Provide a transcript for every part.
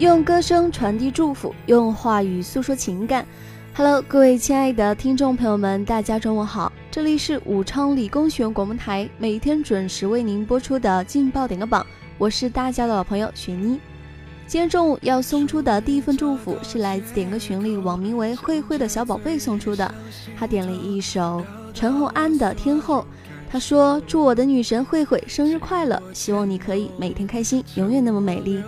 用歌声传递祝福，用话语诉说情感。Hello，各位亲爱的听众朋友们，大家中午好！这里是武昌理工学院广播台，每天准时为您播出的劲爆点歌榜，我是大家的老朋友雪妮。今天中午要送出的第一份祝福是来自点歌群里网名为慧慧的小宝贝送出的，他点了一首陈红安的《天后》，他说：“祝我的女神慧慧生日快乐，希望你可以每天开心，永远那么美丽。”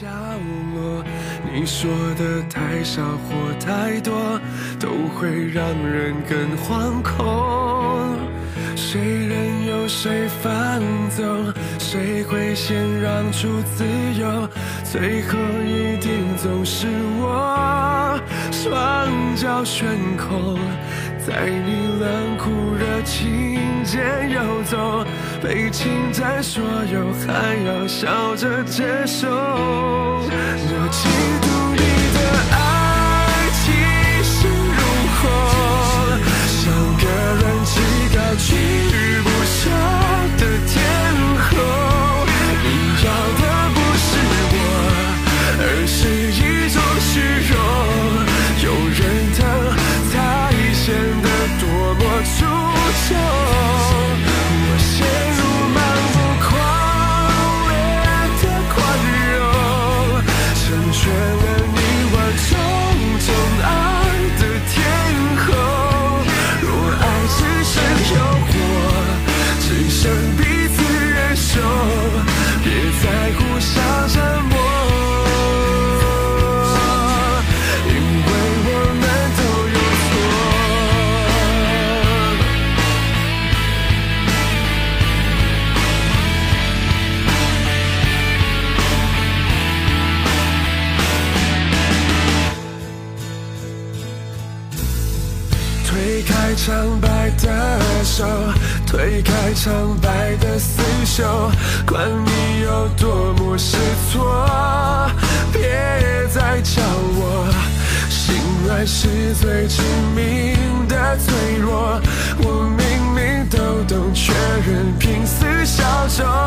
角落，你说的太少或太多，都会让人更惶恐。谁任由谁放纵，谁会先让出自由？最后一定总是我，双脚悬空。在你冷酷热情间游走，被侵占所有，还要笑着接受。我嫉妒你的爱气势如虹，像个人气高苍白的手，推开苍白的厮守，管你有多么失措，别再叫我。心软是最致命的脆弱，我明明都懂，却仍拼死效忠。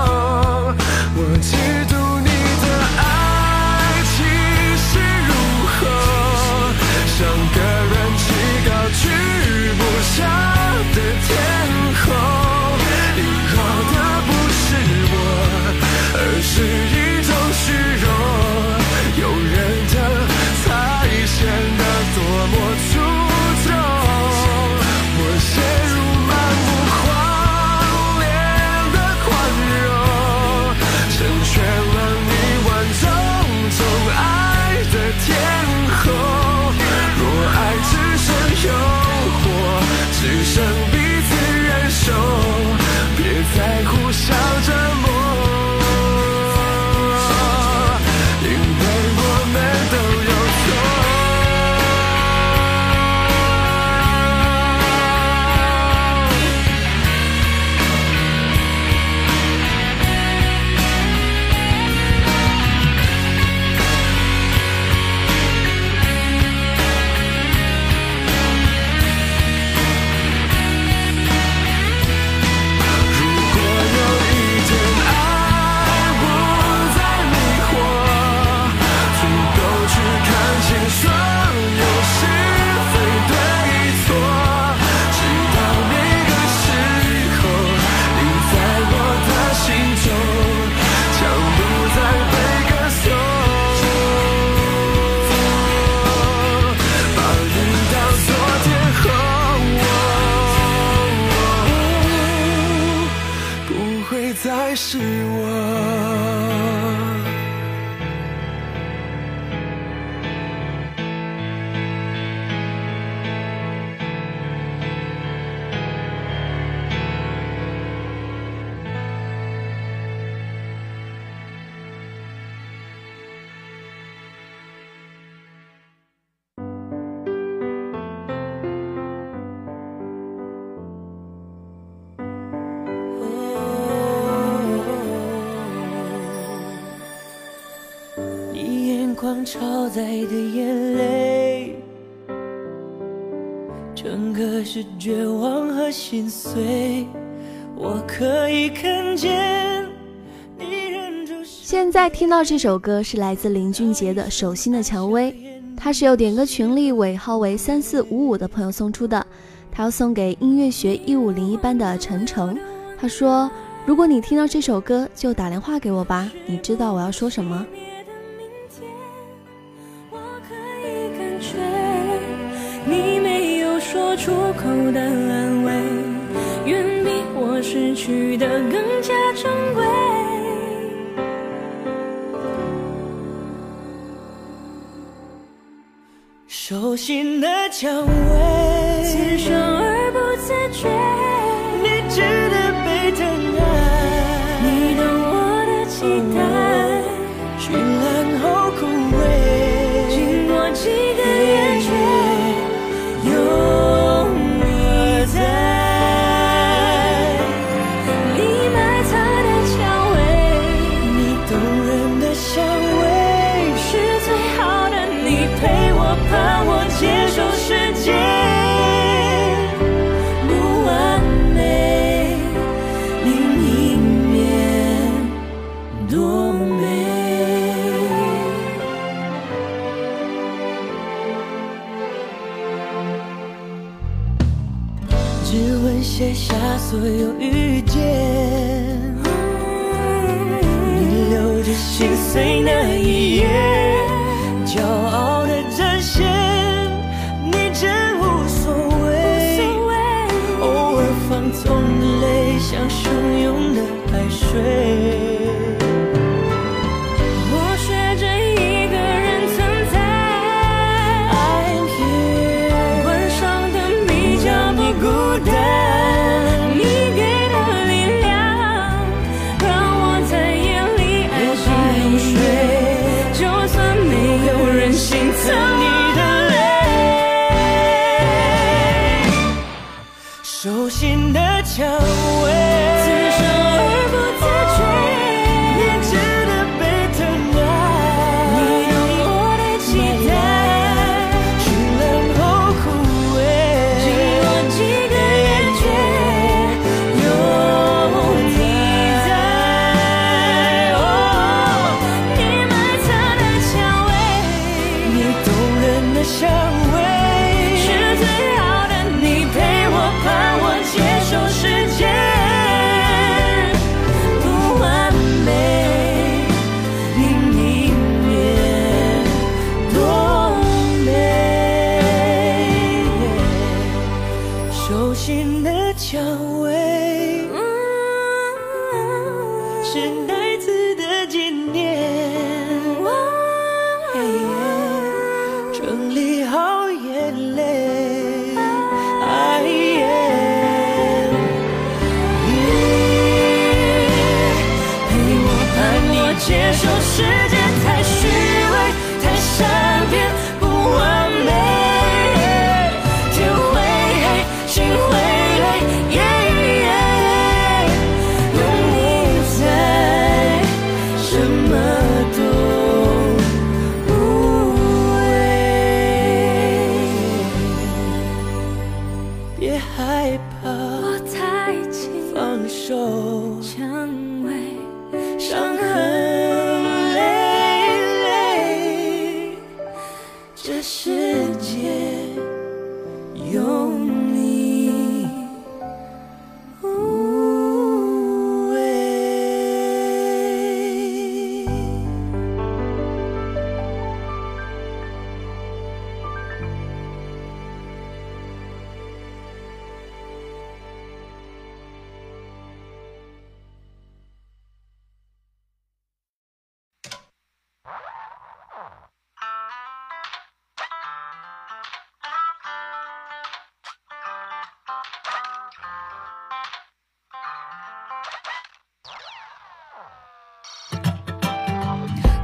不会再是我。超载的眼泪，整个是绝望和心碎。我可以看见。现在听到这首歌是来自林俊杰的《手心的蔷薇》，它是由点歌群里尾号为三四五五的朋友送出的，他要送给音乐学一五零一班的陈诚。他说。如果你听到这首歌，就打电话给我吧。你知道我要说什么？出口的安慰，远比我失去的更加珍贵。手心的蔷薇，只为写下所有遇见，你留着心碎那一页，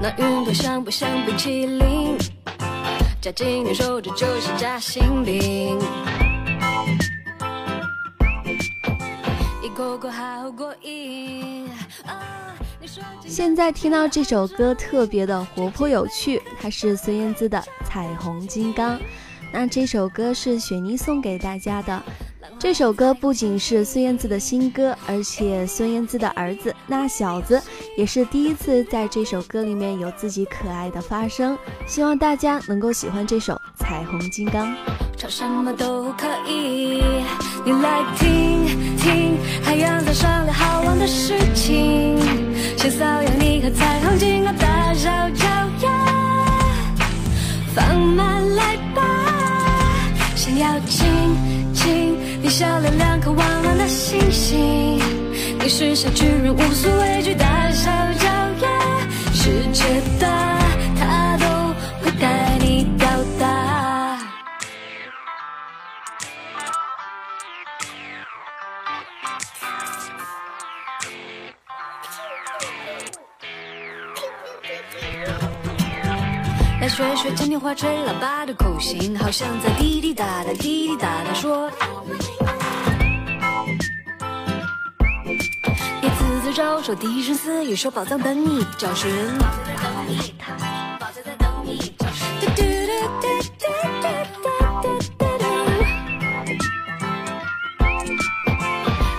那云朵像不像冰淇淋？夹紧你手，这就是夹心饼。一口口好。过瘾。现在听到这首歌特别的活泼有趣，它是孙燕姿的《彩虹金刚》。那这首歌是雪妮送给大家的。这首歌不仅是孙燕姿的新歌，而且孙燕姿的儿子那小子也是第一次在这首歌里面有自己可爱的发声。希望大家能够喜欢这首《彩虹金刚》。唱什么都可以，你来听听，海洋在商量好玩的事情，先骚扰你和彩虹金刚大小脚丫，放慢，要亲亲你笑脸两颗弯弯的星星，你是小巨人无所畏惧大小脚丫，世界大，来学学今天话吹喇叭的口型，好像在滴滴答答滴滴答答说。别自自招手，低声私语说宝藏等你找寻。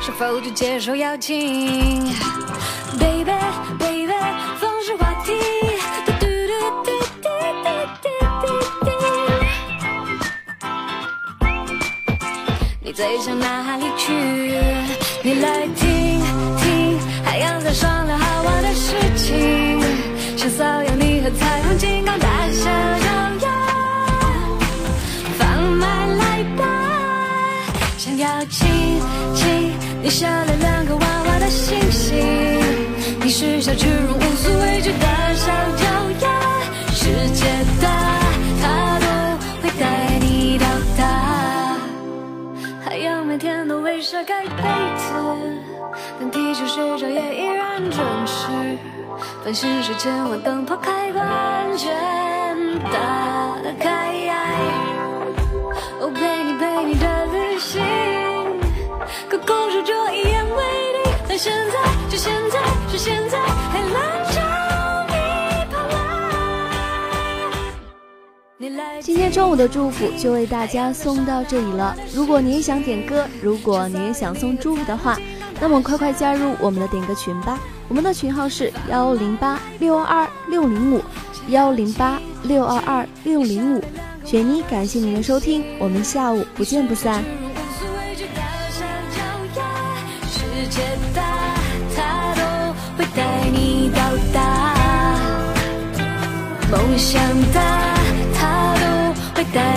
是否就接受邀请？Baby 最想哪里去？你来听听，海洋在商量好玩的事情，想骚扰你和彩虹金刚大小脚丫，放慢来吧，想要亲亲你笑脸两个娃娃的星星，你是小巨人无所畏惧大小脚丫，世界晒盖被子，但地球睡着也依然准时。繁星是千万灯泡开关全打开。哦，陪你陪你的旅行，可故事就一言为定。但现在，就现在，是现在，海浪今天中午的祝福就为大家送到这里了。如果你也想点歌，如果你也想送祝福的话，那么快快加入我们的点歌群吧。我们的群号是幺零八六二二六零五幺零八六二二六零五。雪妮，感谢您的收听，我们下午不见不散。梦想大，expectar.